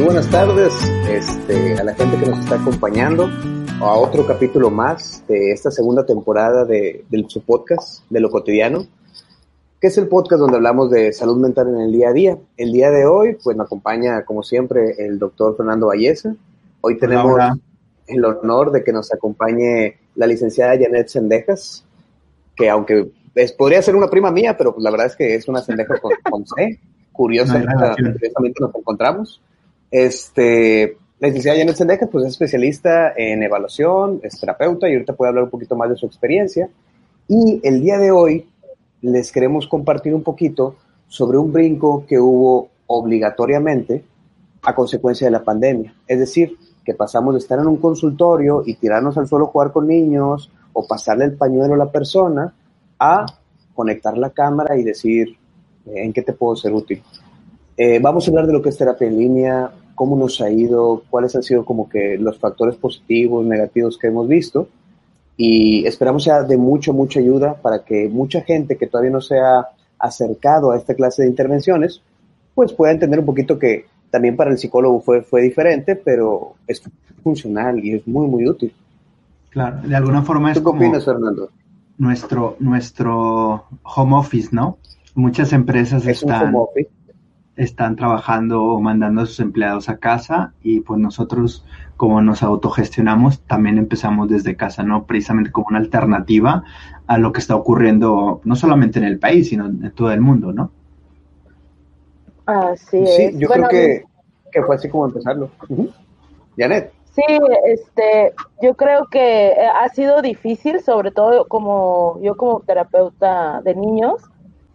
Muy buenas tardes este, a la gente que nos está acompañando a otro capítulo más de esta segunda temporada de, de su podcast, de lo cotidiano, que es el podcast donde hablamos de salud mental en el día a día. El día de hoy, pues me acompaña, como siempre, el doctor Fernando Valleza. Hoy tenemos el honor de que nos acompañe la licenciada Janet Sendejas, que aunque podría ser una prima mía, pero pues la verdad es que es una Sendejas con, con C. Curiosamente, curiosamente nos encontramos. Este, la licenciada Janet Sendejas, pues es especialista en evaluación, es terapeuta y ahorita puede hablar un poquito más de su experiencia. Y el día de hoy les queremos compartir un poquito sobre un brinco que hubo obligatoriamente a consecuencia de la pandemia. Es decir, que pasamos de estar en un consultorio y tirarnos al suelo a jugar con niños o pasarle el pañuelo a la persona a conectar la cámara y decir eh, en qué te puedo ser útil. Eh, vamos a hablar de lo que es terapia en línea, cómo nos ha ido, cuáles han sido como que los factores positivos, negativos que hemos visto y esperamos sea de mucho, mucha ayuda para que mucha gente que todavía no se ha acercado a esta clase de intervenciones, pues pueda entender un poquito que también para el psicólogo fue, fue diferente, pero es funcional y es muy, muy útil. Claro, de alguna forma es ¿Tú qué opinas, Fernando? Nuestro, nuestro home office, ¿no? Muchas empresas están, están trabajando o mandando a sus empleados a casa y pues nosotros como nos autogestionamos, también empezamos desde casa, ¿no? Precisamente como una alternativa a lo que está ocurriendo no solamente en el país, sino en todo el mundo, ¿no? Así sí, yo creo que, que, fue así como empezarlo. Janet. Sí, este, yo creo que eh, ha sido difícil, sobre todo como yo como terapeuta de niños,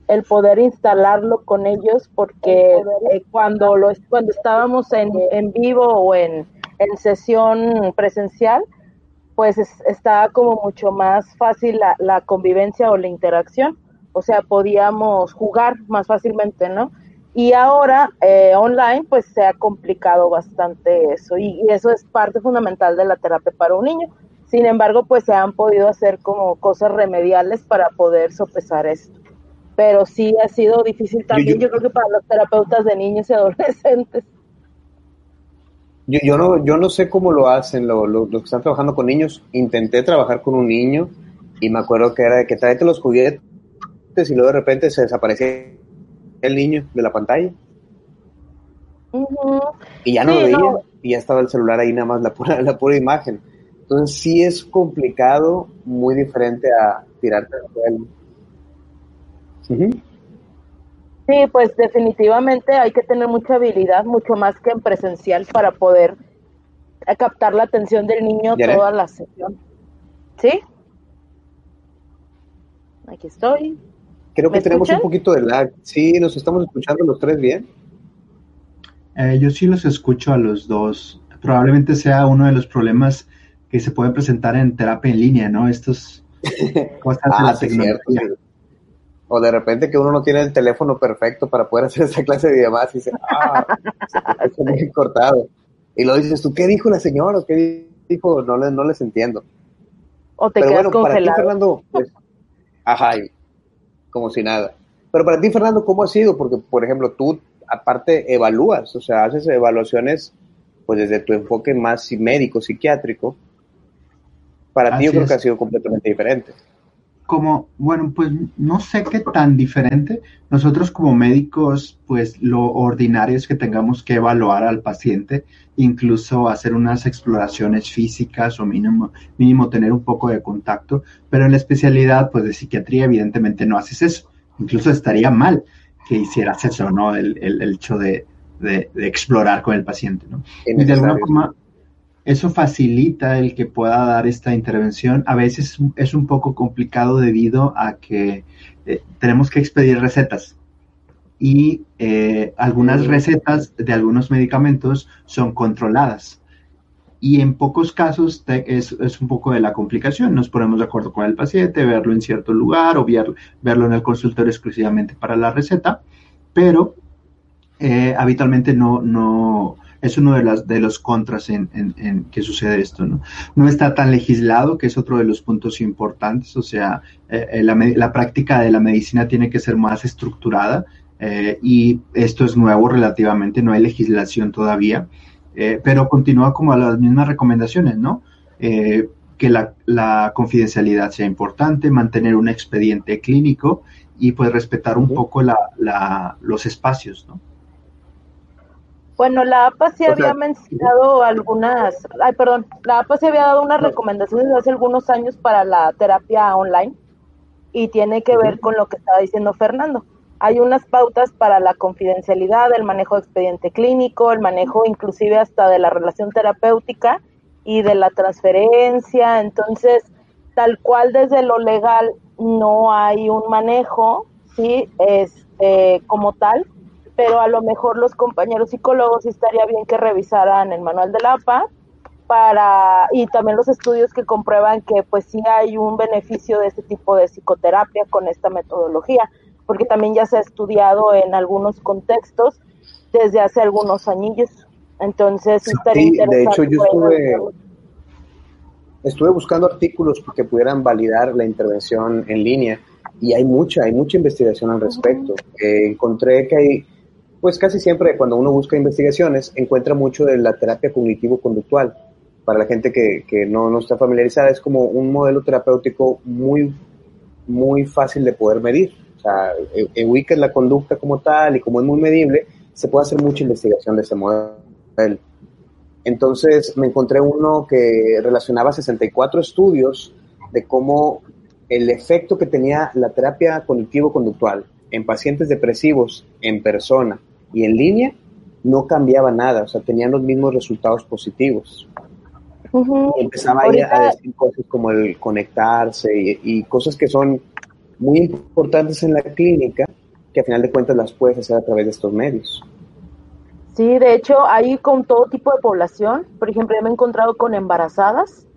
el poder instalarlo con ellos, porque eh, cuando lo cuando estábamos en, en vivo o en en sesión presencial, pues está como mucho más fácil la, la, convivencia o la interacción, o sea, podíamos jugar más fácilmente, ¿no? Y ahora eh, online, pues se ha complicado bastante eso, y, y, eso es parte fundamental de la terapia para un niño. Sin embargo, pues se han podido hacer como cosas remediales para poder sopesar esto. Pero sí ha sido difícil también, yo creo que para los terapeutas de niños y adolescentes. Yo, yo, no, yo no sé cómo lo hacen los lo, que están trabajando con niños. Intenté trabajar con un niño y me acuerdo que era de que tráete los juguetes y luego de repente se desaparecía el niño de la pantalla. Uh -huh. Y ya no sí, lo veía no. y ya estaba el celular ahí nada más la pura, la pura imagen. Entonces sí es complicado, muy diferente a tirarte al suelo. Uh -huh. Sí, pues definitivamente hay que tener mucha habilidad, mucho más que en presencial para poder captar la atención del niño toda la sesión. ¿Sí? Aquí estoy. Creo que tenemos escuchan? un poquito de lag. Sí, nos estamos escuchando los tres bien. Eh, yo sí los escucho a los dos. Probablemente sea uno de los problemas que se pueden presentar en terapia en línea, ¿no? Estos cosas ah, de la sí, tecnología. Cierto, sí o de repente que uno no tiene el teléfono perfecto para poder hacer esa clase de llamadas y dice, ah, se muy cortado. Y lo dices tú, ¿qué dijo la señora? ¿O qué dijo? No, les, no les entiendo. O te Pero quedas bueno, congelado. para ti, Fernando, pues, ajá, como si nada. Pero para ti, Fernando, ¿cómo ha sido? Porque, por ejemplo, tú aparte evalúas, o sea, haces evaluaciones pues desde tu enfoque más médico, psiquiátrico. Para Así ti yo creo es. que ha sido completamente diferente como, bueno, pues no sé qué tan diferente. Nosotros como médicos, pues lo ordinario es que tengamos que evaluar al paciente, incluso hacer unas exploraciones físicas o mínimo, mínimo tener un poco de contacto, pero en la especialidad, pues de psiquiatría, evidentemente no haces eso. Incluso estaría mal que hicieras eso, ¿no? El, el, el hecho de, de, de, explorar con el paciente, ¿no? Y de alguna forma, eso facilita el que pueda dar esta intervención. A veces es un poco complicado debido a que eh, tenemos que expedir recetas y eh, algunas recetas de algunos medicamentos son controladas. Y en pocos casos te, es, es, un poco de la complicación. Nos ponemos de acuerdo con el paciente, verlo en cierto lugar o ver, verlo en el consultorio exclusivamente para la receta, pero eh, habitualmente no, no, es uno de, las, de los contras en, en, en, que sucede esto, ¿no? No está tan legislado, que es otro de los puntos importantes, o sea, eh, la, la, práctica de la medicina tiene que ser más estructurada eh, y esto es nuevo relativamente, no hay legislación todavía, eh, pero continúa como a las mismas recomendaciones, ¿no? Eh, que la, confidencialidad sea importante, mantener un expediente clínico y pues respetar un poco la, los espacios, ¿no? Bueno, la APA sí había mencionado algunas, ay, perdón, la APA sí había dado unas recomendaciones hace algunos años para la terapia online y tiene que ver con lo que estaba diciendo Fernando. Hay unas pautas para la confidencialidad, el manejo de expediente clínico, el manejo inclusive hasta de la relación terapéutica y de la transferencia. Entonces, tal cual desde lo legal no hay un manejo, sí, este, como tal, pero a lo mejor los compañeros psicólogos estaría bien que revisaran el manual de la APA para y también los estudios que comprueban que pues sí hay un beneficio de este tipo de psicoterapia con esta metodología, porque también ya se ha estudiado en algunos contextos desde hace algunos años. Entonces, estaría interesante. De hecho, yo estuve, estuve buscando artículos que pudieran validar la intervención en línea y hay mucha, hay mucha investigación al respecto. Eh, encontré que hay pues casi siempre cuando uno busca investigaciones encuentra mucho de la terapia cognitivo-conductual. Para la gente que, que no, no, está familiarizada, es como un modelo terapéutico muy, muy fácil de poder medir. O sea, e, e ubica la conducta como tal y como es muy medible, se puede hacer mucha investigación de ese modelo. Entonces me encontré uno que relacionaba 64 estudios de cómo el efecto que tenía la terapia cognitivo-conductual en pacientes depresivos en persona y en línea no cambiaba nada, o sea, tenían los mismos resultados positivos. y empezaba a decir cosas como el conectarse y, cosas que son muy importantes en la clínica, que a final de cuentas las puedes hacer a través de estos medios. Sí, de hecho, ahí con todo tipo de población, por ejemplo, yo me he encontrado con embarazadas,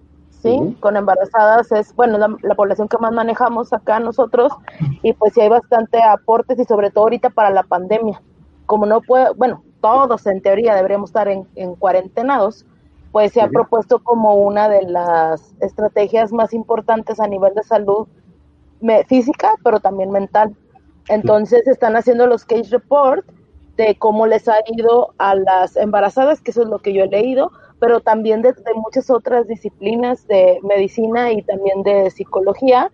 ¿sí? Con embarazadas es, bueno, la, la, población que más manejamos acá nosotros, y pues sí hay bastante aportes y sobre todo ahorita para la pandemia como no puede, bueno, todos en teoría deberíamos estar en, cuarentenados, pues se ha propuesto como una de las estrategias más importantes a nivel de salud física, pero también mental. Entonces están haciendo los case report de cómo les ha ido a las embarazadas, que eso es lo que yo he leído, pero también de, de muchas otras disciplinas de medicina y también de psicología,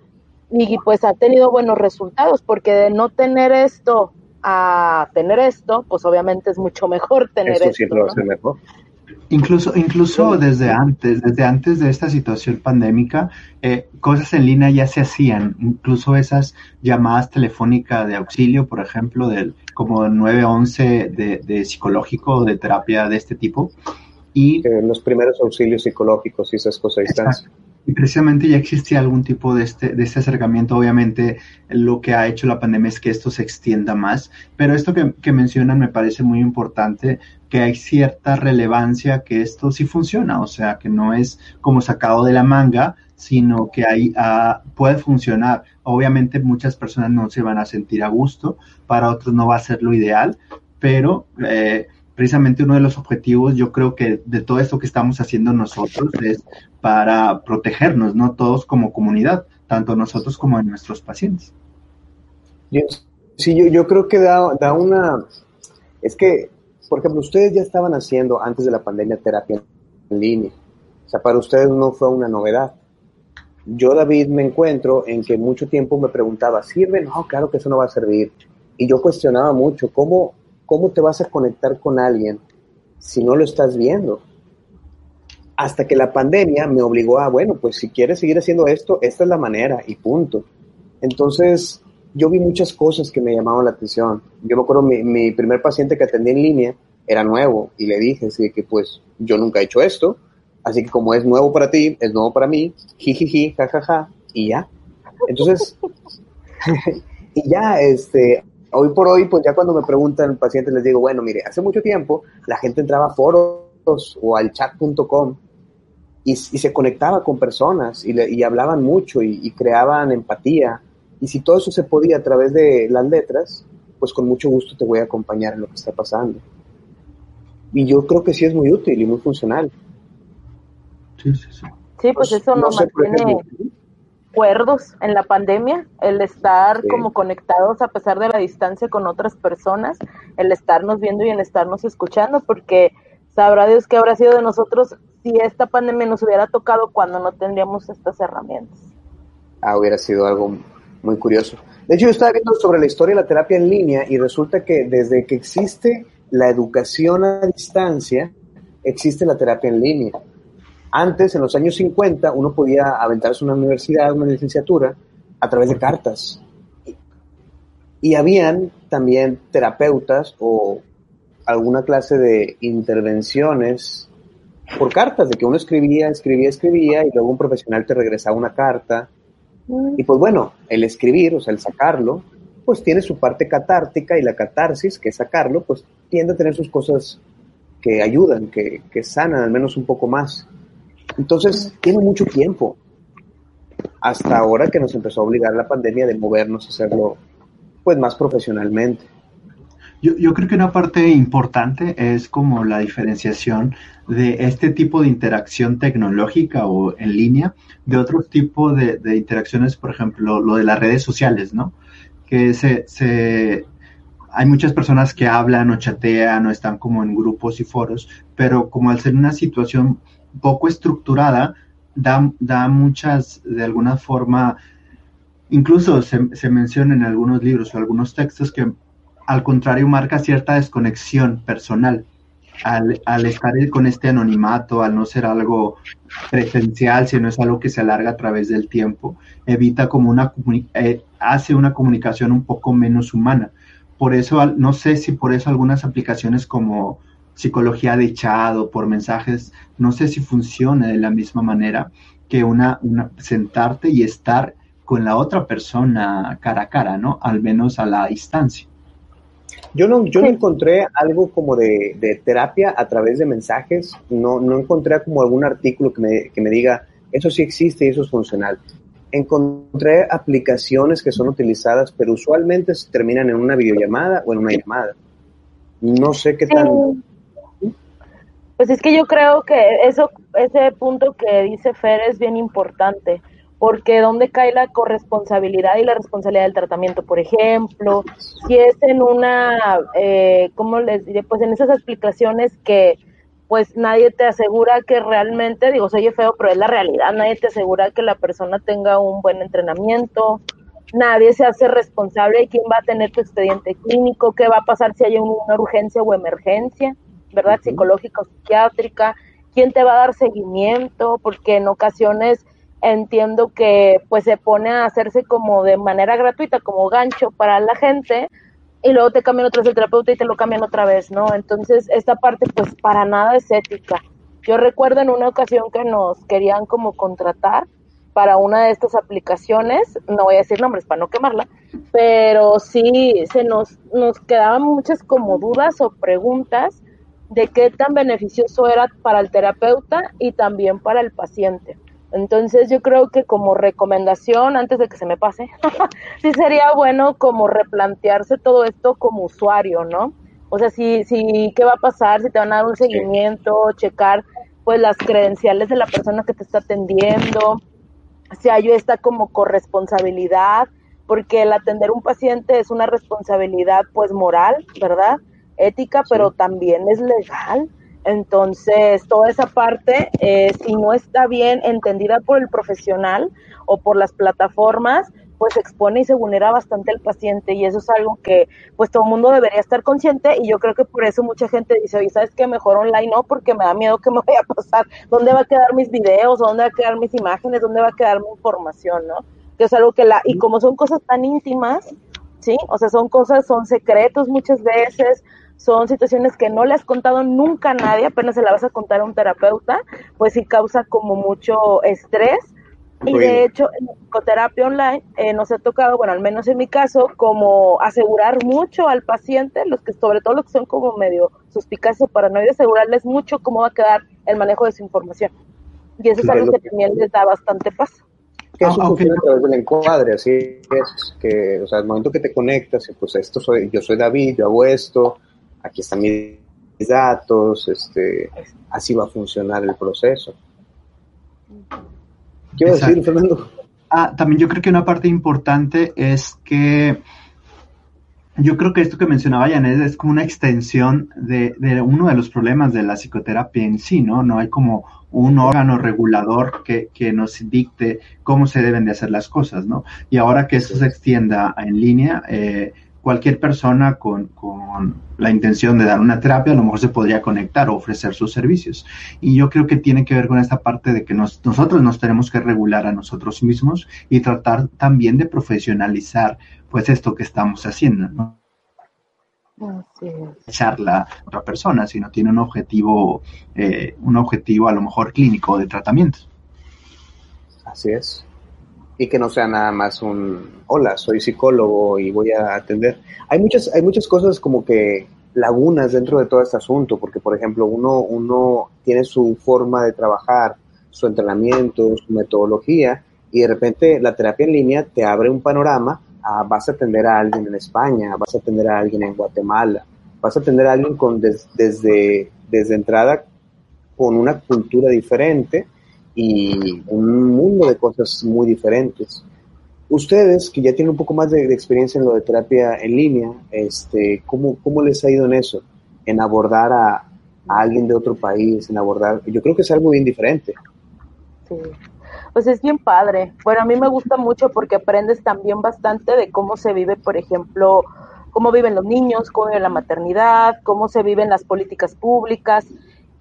y pues ha tenido buenos resultados, porque de no tener esto a tener esto, pues obviamente es mucho mejor tener esto. siempre va a ser mejor. Incluso, incluso desde antes, desde antes de esta situación pandémica, eh, cosas en línea ya se hacían, incluso esas llamadas telefónicas de auxilio, por ejemplo, del como 911 de, de psicológico o de terapia de este tipo. Y los primeros auxilios psicológicos y esas cosas y precisamente ya existía algún tipo de este, de este acercamiento. Obviamente lo que ha hecho la pandemia es que esto se extienda más, pero esto que, que mencionan me parece muy importante, que hay cierta relevancia que esto sí funciona, o sea, que no es como sacado de la manga, sino que ahí ah, puede funcionar. Obviamente muchas personas no se van a sentir a gusto, para otros no va a ser lo ideal, pero eh, precisamente uno de los objetivos, yo creo que de todo esto que estamos haciendo nosotros es para protegernos, ¿no? Todos como comunidad, tanto nosotros como nuestros pacientes. sí, yo, yo creo que da, da, una... Es que, por ejemplo, ustedes ya estaban haciendo antes de la pandemia terapia en línea. O sea, para ustedes no fue una novedad. Yo, David, me encuentro en que mucho tiempo me preguntaba, ¿sirve? No, claro que eso no va a servir. Y yo cuestionaba mucho, ¿cómo, ¿cómo te vas a conectar con alguien si no lo estás viendo? Hasta que la pandemia me obligó a, bueno, pues si quieres seguir haciendo esto, esta es la manera y punto. Entonces, yo vi muchas cosas que me llamaban la atención. Yo me acuerdo, mi, mi primer paciente que atendí en línea era nuevo y le dije así que pues yo nunca he hecho esto, así que como es nuevo para ti, es nuevo para mí, jijiji, jajaja, y ya. Entonces, y ya, este, hoy por hoy, pues ya cuando me preguntan pacientes les digo, bueno, mire, hace mucho tiempo la gente entraba a foros o al chat.com y, se conectaba con personas y, hablaban mucho y, creaban empatía. Y si todo eso se podía a través de las letras, pues con mucho gusto te voy a acompañar en lo que está pasando. Y yo creo que sí es muy útil y muy funcional. Sí, sí, sí. Sí, pues, pues eso no, mantiene... cuerdos en la pandemia, el estar como conectados a pesar de la distancia con otras personas, el estarnos viendo y el estarnos escuchando, porque sabrá Dios qué habrá sido de nosotros si esta pandemia nos hubiera tocado cuando no tendríamos estas herramientas. Ah, hubiera sido algo muy curioso. De hecho, yo estaba viendo sobre la historia de la terapia en línea y resulta que desde que existe la educación a distancia, existe la terapia en línea. Antes, en los años 50, uno podía aventarse una universidad, una licenciatura, a través de cartas. Y habían también terapeutas o alguna clase de intervenciones por cartas, de que uno escribía, escribía, escribía y luego un profesional te regresaba una carta. Mm. Y pues bueno, el escribir, o sea, el sacarlo, pues tiene su parte catártica y la catarsis, que es sacarlo, pues tiende a tener sus cosas que ayudan, que, que sanan al menos un poco más. Entonces, tiene mucho tiempo. Hasta ahora que nos empezó a obligar la pandemia de movernos a hacerlo pues más profesionalmente. Yo, yo, creo que una parte importante es como la diferenciación de este tipo de interacción tecnológica o en línea de otro tipo de, interacciones, por ejemplo, lo de las redes sociales, ¿no? Que se, se, hay muchas personas que hablan o chatean o están como en grupos y foros, pero como al ser una situación poco estructurada, da, da muchas, de alguna forma, incluso se, se menciona en algunos libros o algunos textos que al contrario marca cierta desconexión personal. Al, al, estar con este anonimato, al no ser algo presencial, sino es algo que se alarga a través del tiempo, evita como una, eh, hace una comunicación un poco menos humana. Por eso, no sé si por eso algunas aplicaciones como psicología de chat o por mensajes, no sé si funciona de la misma manera que una, una sentarte y estar con la otra persona cara a cara, ¿no? Al menos a la distancia. Yo no, yo no encontré algo como de, de, terapia a través de mensajes, no, no encontré como algún artículo que me, que me diga, eso sí existe y eso es funcional. Encontré aplicaciones que son utilizadas, pero usualmente se terminan en una videollamada o en una llamada. No sé qué tan... Pues es que yo creo que eso, ese punto que dice Fer es bien importante, porque ¿dónde cae la corresponsabilidad y la responsabilidad del tratamiento? Por ejemplo, si es en una, eh, ¿cómo les diré? Pues en esas explicaciones que pues nadie te asegura que realmente, digo, soy feo, pero es la realidad, nadie te asegura que la persona tenga un buen entrenamiento, nadie se hace responsable de quién va a tener tu expediente clínico, qué va a pasar si hay una urgencia o emergencia. ¿Verdad? Psicológica o psiquiátrica, quién te va a dar seguimiento, porque en ocasiones entiendo que pues se pone a hacerse como de manera gratuita, como gancho para la gente, y luego te cambian otra vez el terapeuta y te lo cambian otra vez, ¿no? Entonces, esta parte pues para nada es ética. Yo recuerdo en una ocasión que nos querían como contratar para una de estas aplicaciones, no voy a decir nombres para no quemarla, pero sí se nos, nos quedaban muchas como dudas o preguntas de qué tan beneficioso era para el terapeuta y también para el paciente. Entonces yo creo que como recomendación, antes de que se me pase, sí sería bueno como replantearse todo esto como usuario, ¿no? O sea, si, si, ¿qué va a pasar? Si te van a dar un seguimiento, checar pues las credenciales de la persona que te está atendiendo, si hay esta como corresponsabilidad, porque el atender un paciente es una responsabilidad pues moral, ¿verdad? Ética, pero también es legal. Entonces, toda esa parte, eh, si no está bien entendida por el profesional o por las plataformas, pues expone y se vulnera bastante al paciente y eso es algo que pues todo el mundo debería estar consciente y yo creo que por eso mucha gente dice, oye, ¿sabes qué? Mejor online no, porque me da miedo que me vaya a pasar, ¿dónde va a quedar mis videos? ¿Dónde va a quedar mis imágenes? ¿Dónde va a quedar mi información? ¿no? Que es algo que la, y como son cosas tan íntimas, ¿sí? O sea, son cosas, son secretos muchas veces, son situaciones que no le has contado nunca a nadie, apenas se la vas a contar a un terapeuta, pues sí causa como mucho estrés. Y de hecho, en psicoterapia online eh, nos ha tocado, bueno, al menos en mi caso, como asegurar mucho al paciente, los que sobre todo los que son como medio suspicaces para no asegurarles mucho cómo va a quedar el manejo de su información. Y eso es algo que también les da bastante paso. Que eso ah, funciona a través del encuadre, así es, que, o sea, al momento que te conectas, pues esto soy, yo soy David, yo hago esto, aquí están mis datos, este, así va a funcionar el proceso. ¿Qué iba a decir, Fernando? Ah, también yo creo que una parte importante es que yo creo que esto que mencionaba Janet es como una extensión de, de, uno de los problemas de la psicoterapia en sí, ¿no? No hay como un órgano regulador que, que, nos dicte cómo se deben de hacer las cosas, ¿no? Y ahora que esto se extienda en línea, eh, cualquier persona con, con, la intención de dar una terapia a lo mejor se podría conectar o ofrecer sus servicios. Y yo creo que tiene que ver con esta parte de que nos, nosotros nos tenemos que regular a nosotros mismos y tratar también de profesionalizar pues esto que estamos haciendo, ¿no? Así es. charla a otra persona, sino tiene un objetivo, eh, un objetivo a lo mejor clínico de tratamiento. Así es. Y que no sea nada más un hola, soy psicólogo y voy a atender. Hay muchas, hay muchas cosas como que lagunas dentro de todo este asunto, porque por ejemplo, uno, uno tiene su forma de trabajar, su entrenamiento, su metodología, y de repente la terapia en línea te abre un panorama vas a atender a alguien en España, vas a atender a alguien en Guatemala, vas a atender a alguien con desde, desde entrada con una cultura diferente y un mundo de cosas muy diferentes. Ustedes, que ya tienen un poco más de, experiencia en lo de terapia en línea, este, ¿cómo, ¿cómo les ha ido en eso? En abordar a, alguien de otro país, en abordar, yo creo que es algo bien diferente. Sí pues es bien padre. Bueno, a mí me gusta mucho porque aprendes también bastante de cómo se vive, por ejemplo, cómo viven los niños, cómo vive la maternidad, cómo se viven las políticas públicas.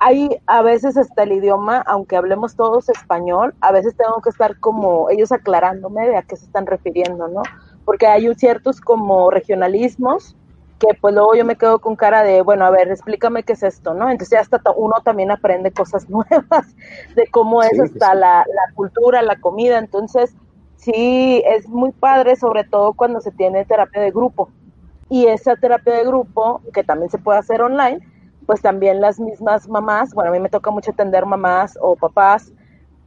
Hay a veces hasta el idioma, aunque hablemos todos español, a veces tengo que estar como ellos aclarándome de a qué se están refiriendo, ¿no? Porque hay ciertos como regionalismos que pues luego yo me quedo con cara de, bueno, a ver, explícame qué es esto, ¿no? Entonces ya hasta uno también aprende cosas nuevas de cómo es hasta la, la, cultura, la comida, entonces sí, es muy padre, sobre todo cuando se tiene terapia de grupo. Y esa terapia de grupo, que también se puede hacer online, pues también las mismas mamás, bueno, a mí me toca mucho atender mamás o papás,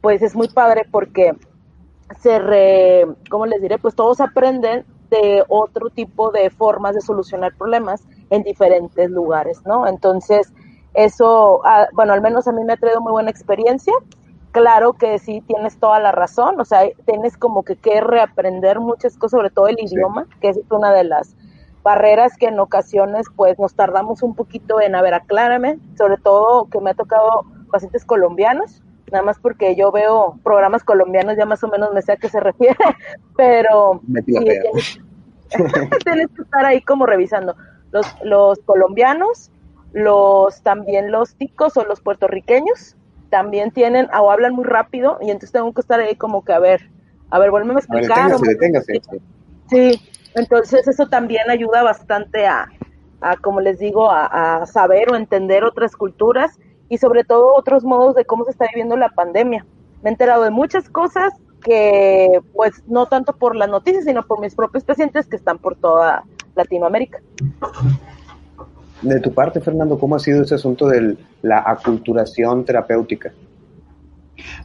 pues es muy padre porque se re, ¿cómo les diré? Pues todos aprenden de otro tipo de formas de solucionar problemas en diferentes lugares, ¿no? Entonces, eso, ah, bueno, al menos a mí me ha traído muy buena experiencia. Claro que sí, tienes toda la razón, o sea, tienes como que que reaprender muchas cosas, sobre todo el idioma, que es una de las barreras que en ocasiones pues nos tardamos un poquito en, a ver, aclárame, sobre todo que me ha tocado pacientes colombianos, nada más porque yo veo programas colombianos, ya más o menos me sé a qué se refiere, pero sí, tienes, tienes, que estar ahí como revisando. Los, los colombianos, los también los ticos o los puertorriqueños, también tienen o hablan muy rápido y entonces tengo que estar ahí como que a ver, a ver, vuelve a explicar. Sí, entonces eso también ayuda bastante a, a como les digo, a, saber o entender otras culturas y sobre todo otros modos de cómo se está viviendo la pandemia. Me he enterado de muchas cosas que, pues, no tanto por las noticias, sino por mis propios pacientes que están por toda Latinoamérica. De tu parte, Fernando, ¿cómo ha sido ese asunto de la aculturación terapéutica?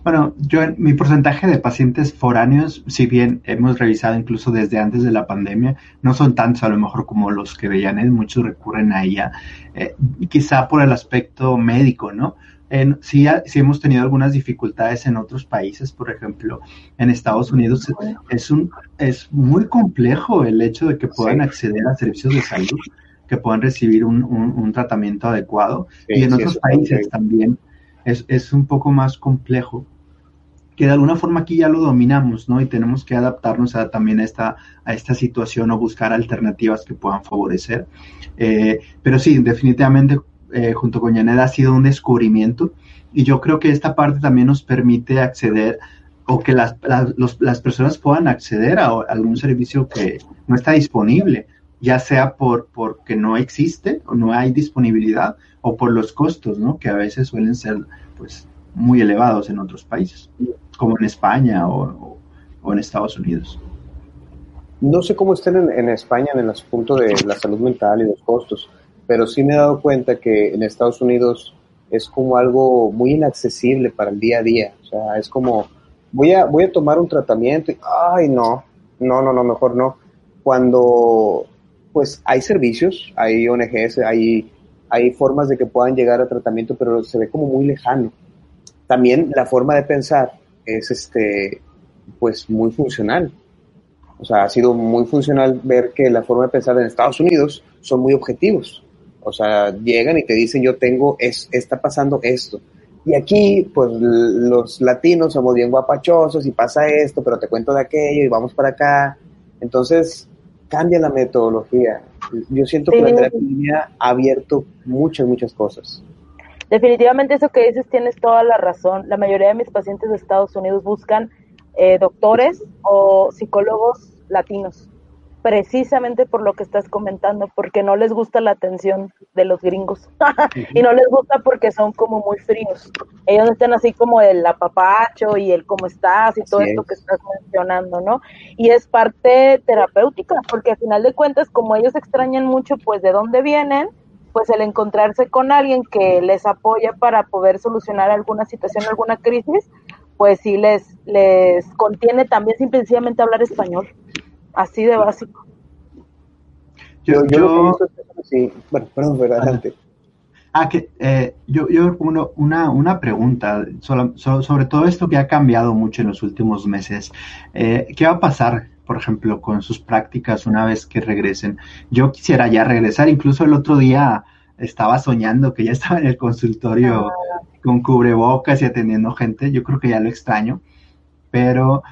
Bueno, yo mi porcentaje de pacientes foráneos, si bien hemos revisado incluso desde antes de la pandemia, no son tantos a lo mejor como los que veían, muchos recurren a ella, eh, quizá por el aspecto médico, ¿no? En, sí, sí, hemos tenido algunas dificultades en otros países, por ejemplo, en Estados Unidos es, un, es muy complejo el hecho de que puedan acceder a servicios de salud, que puedan recibir un, un, tratamiento adecuado. y en otros países también es, es un poco más complejo que de alguna forma aquí ya lo dominamos, ¿no? Y tenemos que adaptarnos a, también a esta, a esta situación o buscar alternativas que puedan favorecer. Eh, pero sí, definitivamente, eh, junto con Yaneda ha sido un descubrimiento y yo creo que esta parte también nos permite acceder o que las, las personas puedan acceder a algún servicio que no está disponible, ya sea por porque no existe o no hay disponibilidad o por los costos, ¿no? Que a veces suelen ser, pues, muy elevados en otros países, como en España o, en Estados Unidos. No sé cómo estén en, España en el asunto de la salud mental y los costos, pero sí me he dado cuenta que en Estados Unidos es como algo muy inaccesible para el día a día. O sea, es como, voy a, voy a tomar un tratamiento y, ay, no, no, no, no, mejor no. Cuando, pues hay servicios, hay ONGs, hay, hay formas de que puedan llegar a tratamiento, pero se ve como muy lejano también la forma de pensar es este pues muy funcional. O sea, ha sido muy funcional ver que la forma de pensar en Estados Unidos son muy objetivos. O sea, llegan y te dicen, yo tengo, es, está pasando esto. Y aquí, pues los latinos somos bien guapachosos y pasa esto, pero te cuento de aquello y vamos para acá. Entonces, cambia la metodología. Yo siento que la terapia ha abierto muchas, muchas cosas. Definitivamente eso que dices tienes toda la razón. La mayoría de mis pacientes de Estados Unidos buscan eh, doctores o psicólogos latinos, precisamente por lo que estás comentando, porque no les gusta la atención de los gringos y no les gusta porque son como muy fríos. Ellos están así como el apapacho y el cómo estás y todo esto que estás mencionando, ¿no? Y es parte terapéutica, porque al final de cuentas, como ellos extrañan mucho, pues de dónde vienen, pues el encontrarse con alguien que les apoya para poder solucionar alguna situación, alguna crisis, pues sí les, les contiene también simplemente hablar español, así de básico. Yo, yo, sí, bueno, perdón, adelante. Ah, que eh, yo, yo una, una pregunta sobre todo esto que ha cambiado mucho en los últimos meses. Eh, ¿Qué va a pasar por ejemplo, con sus prácticas una vez que regresen. Yo quisiera ya regresar, incluso el otro día estaba soñando que ya estaba en el consultorio ah. con cubrebocas y atendiendo gente, yo creo que ya lo extraño, pero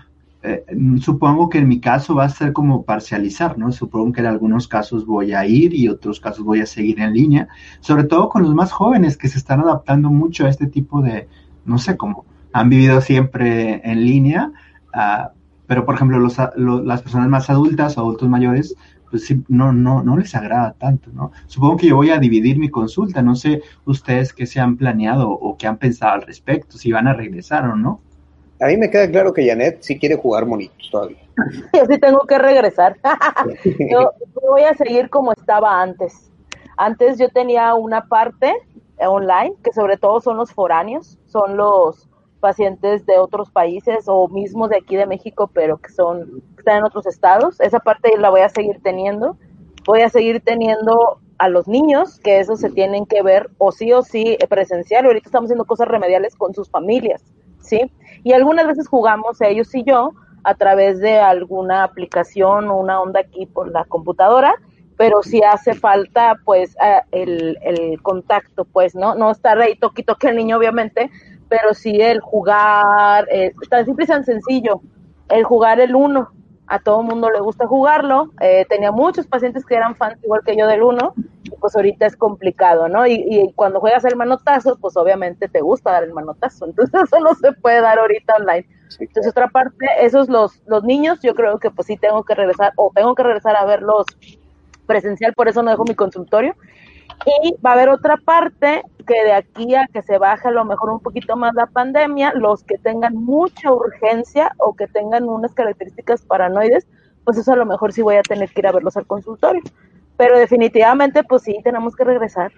eh, supongo que en mi caso va a ser como parcializar, ¿no? Supongo que en algunos casos voy a ir y otros casos voy a seguir en línea, sobre todo con los más jóvenes que se están adaptando mucho a este tipo de, no sé, cómo han vivido siempre en línea, uh, pero, por ejemplo, los, las personas más adultas o adultos mayores, pues sí, no, no, no les agrada tanto, ¿no? Supongo que yo voy a dividir mi consulta, no sé ustedes qué se han planeado o qué han pensado al respecto, si van a regresar o no. A mí me queda claro que Janet sí quiere jugar monitos todavía. Yo sí tengo que regresar. yo, voy a seguir como estaba antes. Antes yo tenía una parte online, que sobre todo son los foráneos, son los pacientes de otros países o mismos de aquí de México, pero que son están en otros estados. Esa parte la voy a seguir teniendo. Voy a seguir teniendo a los niños, que eso se tienen que ver o sí o sí presencial. Ahorita estamos haciendo cosas remediales con sus familias, ¿sí? Y algunas veces jugamos ellos y yo a través de alguna aplicación o una onda aquí por la computadora, pero si hace falta pues eh, el, el contacto, pues, ¿no? No estar ahí toquito que el niño obviamente, pero sí el jugar, eh, tan simple y tan sencillo, el jugar el uno. A todo mundo le gusta jugarlo. Eh, tenía muchos pacientes que eran fans igual que yo del uno, pues ahorita es complicado, ¿no? Y, cuando juegas el manotazo, pues obviamente te gusta dar el manotazo. Entonces eso no se puede dar ahorita online. Entonces otra parte, esos los, los niños, yo creo que pues sí tengo que regresar, o tengo que regresar a verlos presencial, por eso no dejo mi consultorio. Y va a haber otra parte que de aquí a que se baje a lo mejor un poquito más la pandemia, los que tengan mucha urgencia o que tengan unas características paranoides, pues eso a lo mejor sí voy a tener que ir a verlos al consultorio. Pero definitivamente, pues sí, tenemos que regresar.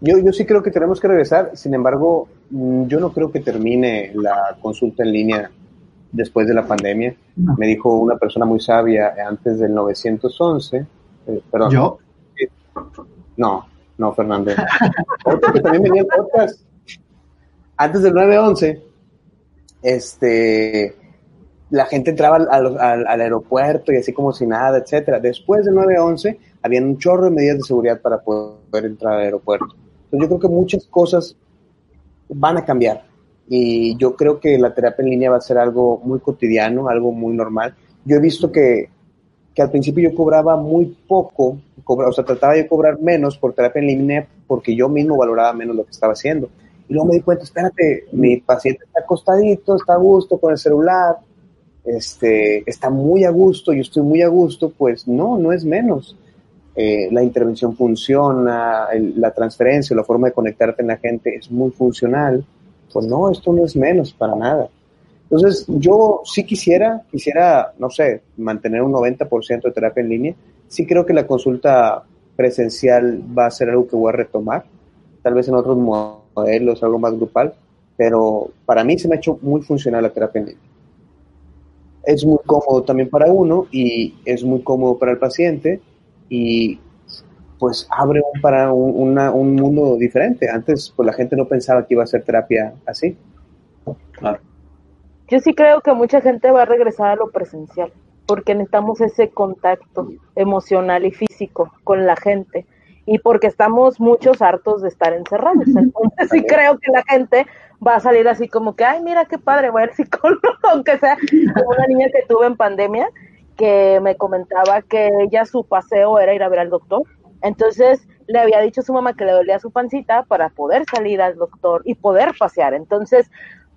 Yo, yo sí creo que tenemos que regresar, sin embargo, mm, yo no creo que termine la consulta en línea después de la pandemia. Me dijo una persona muy sabia antes del 911, eh, perdón. ¿Yo? No, no, Fernando. también venía Antes del 9-11, este, la gente entraba al, aeropuerto y así como si nada, etcétera. Después del 9-11, había un chorro de medidas de seguridad para poder entrar al aeropuerto. Entonces, yo creo que muchas cosas van a cambiar. Y yo creo que la terapia en línea va a ser algo muy cotidiano, algo muy normal. Yo he visto que que al principio yo cobraba muy poco, o sea, trataba de cobrar menos por terapia en línea porque yo mismo valoraba menos lo que estaba haciendo. Y luego me di cuenta, espérate, mi paciente está acostadito, está a gusto con el celular, este, está muy a gusto, yo estoy muy a gusto, pues no, no es menos. Eh, la intervención funciona, la transferencia, la forma de conectarte en la gente es muy funcional. Pues no, esto no es menos para nada. Entonces, yo sí quisiera, quisiera, no sé, mantener un 90% de terapia en línea. Sí creo que la consulta presencial va a ser algo que voy a retomar, tal vez en otros modelos, algo más grupal, pero para mí se me ha hecho muy funcional la terapia en línea. Es muy cómodo también para uno y es muy cómodo para el paciente y pues abre un, para un, un mundo diferente. Antes pues la gente no pensaba que iba a hacer terapia así. Claro. yo sí creo que mucha gente va a regresar a lo presencial, porque necesitamos ese contacto emocional y físico con la gente y porque estamos muchos hartos de estar encerrados. Entonces sí creo que la gente va a salir así como que, ay, mira qué padre, voy al psicólogo, aunque sea como una niña que tuve en pandemia, que me comentaba que ella su paseo era ir a ver al doctor. Entonces le había dicho a su mamá que le dolía su pancita para poder salir al doctor y poder pasear. Entonces,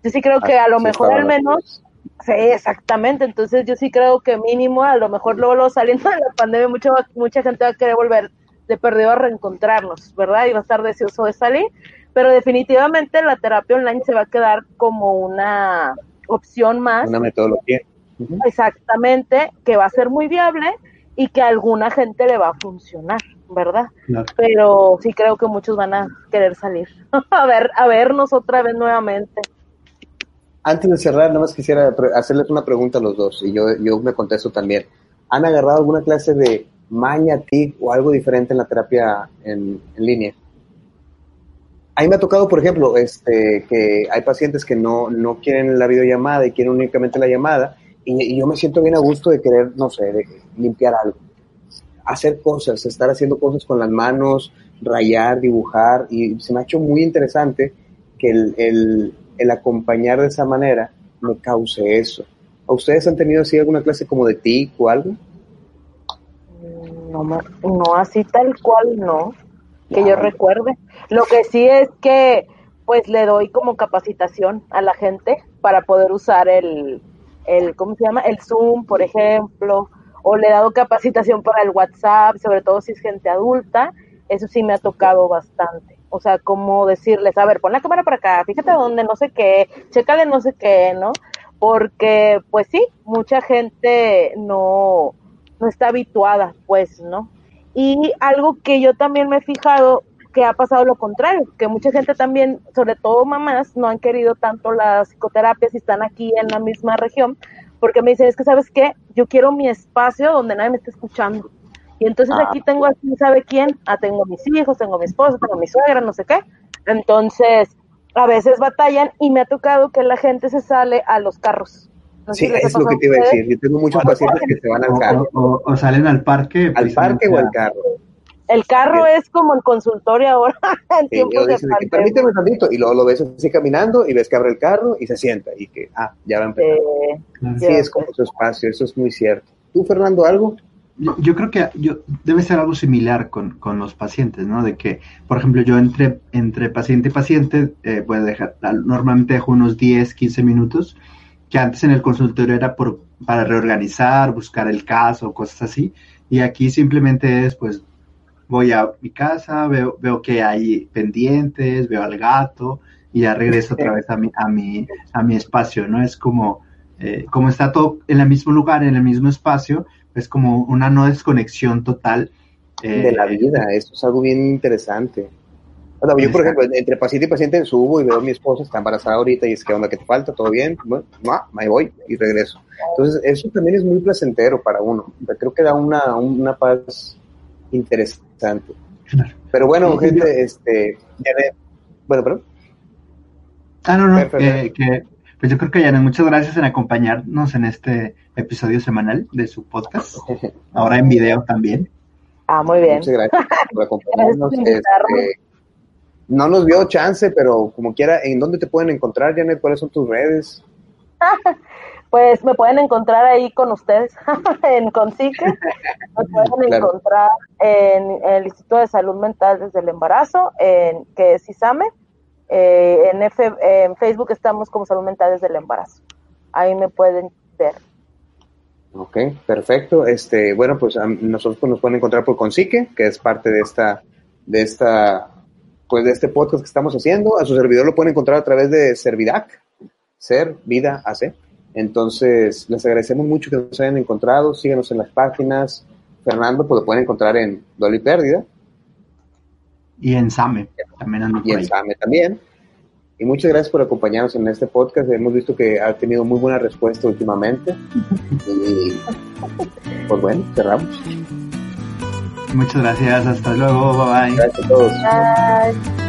yo sí creo que a lo mejor al menos, sí, exactamente. Entonces, yo sí creo que mínimo, a lo mejor luego, saliendo de la pandemia, mucha, mucha gente va a querer volver de perdido a reencontrarnos, ¿verdad? Y va a estar deseoso de salir. Pero definitivamente la terapia online se va a quedar como una opción más. Una metodología. Exactamente, que va a ser muy viable y que a alguna gente le va a funcionar, ¿verdad? Pero sí creo que muchos van a querer salir a ver a vernos otra vez nuevamente. Antes de cerrar, nada más quisiera hacerles una pregunta a los dos y yo, yo me contesto también. ¿Han agarrado alguna clase de maña, tic o algo diferente en la terapia en, línea? A mí me ha tocado, por ejemplo, este, que hay pacientes que no, no quieren la videollamada y quieren únicamente la llamada y, yo me siento bien a gusto de querer, no sé, limpiar algo, hacer cosas, estar haciendo cosas con las manos, rayar, dibujar, y se me ha hecho muy interesante que el, el, acompañar de esa manera me cause eso. ¿A ustedes han tenido así alguna clase como de TIC o algo? No, no así tal cual, no, que yo recuerde. Lo que sí es que pues le doy como capacitación a la gente para poder usar el, el, ¿cómo se llama? El Zoom, por ejemplo, o le he dado capacitación para el WhatsApp, sobre todo si es gente adulta, eso sí me ha tocado bastante. O sea, como decirles, a ver, pon la cámara para acá, fíjate dónde, no sé qué, chécale no sé qué, ¿no? Porque, pues sí, mucha gente no, no está habituada, pues, ¿no? Y algo que yo también me he fijado que ha pasado lo contrario, que mucha gente también, sobre todo mamás, no han querido tanto la psicoterapia si están aquí en la misma región, porque me dicen, es que sabes qué, yo quiero mi espacio donde nadie me esté escuchando. Y entonces ah. aquí tengo aquí, ¿sabe quién? Ah, tengo mis hijos, tengo mi esposo, tengo mi suegra, no sé qué. Entonces, a veces batallan y me ha tocado que la gente se sale a los carros. Sí, es lo que te iba a decir. Yo tengo muchos pacientes que se van al carro. O, salen al parque. Al parque o al carro. El carro es como el consultorio ahora en tiempos de pandemia. Permíteme un tantito y luego lo ves así caminando y ves que abre el carro y se sienta y que, ah, ya va a empezar. sí, es como su espacio, eso es muy cierto. ¿Tú, Fernando, algo? Yo, creo que yo, debe ser algo similar con, con, los pacientes, ¿no? De que, por ejemplo, yo entre, entre paciente y paciente, eh, puedo dejar, normalmente dejo unos 10, 15 minutos, que antes en el consultorio era por, para reorganizar, buscar el caso, cosas así, y aquí simplemente es, pues, voy a mi casa, veo, veo que hay pendientes, veo al gato y ya regreso otra vez a mi, a mi, a mi espacio, ¿no? Es como, eh, como está todo en el mismo lugar, en el mismo espacio, es como una no desconexión total. Eh, de la vida, esto es algo bien interesante. Yo, por ejemplo, entre paciente y paciente subo y veo a mi esposa, está embarazada ahorita y es que onda que te falta, todo bien, bueno, no, me voy y regreso. Entonces, eso también es muy placentero para uno. Creo que da una, una paz interesante. Pero bueno, gente, este, bueno, perdón. Ah, no, no, que, pues yo creo que Janet, muchas gracias en acompañarnos en este episodio semanal de su podcast, ahora en video también. Ah, muy bien. Muchas gracias por acompañarnos. Este, no nos dio chance, pero como quiera, ¿en dónde te pueden encontrar, Janet? ¿Cuáles son tus redes? Pues me pueden encontrar ahí con ustedes en Consique, me pueden encontrar en, el Instituto de Salud Mental desde el embarazo, en, que es ISAME, eh, en, en Facebook estamos como Salud Mental desde el embarazo, ahí me pueden ver. Ok, perfecto. Este, bueno, pues nosotros nos pueden encontrar por Consique, que es parte de esta, de esta, pues de este podcast que estamos haciendo. A su servidor lo pueden encontrar a través de Servidac, Ser Vida AC. Entonces, les agradecemos mucho que nos hayan encontrado. Síganos en las páginas. Fernando, pues lo pueden encontrar en Dolly Pérdida. Y en SAME. También y en SAME también. Y muchas gracias por acompañarnos en este podcast. Hemos visto que ha tenido muy buena respuesta últimamente. y pues bueno, cerramos. Muchas gracias. Hasta luego. Bye bye. Gracias a todos.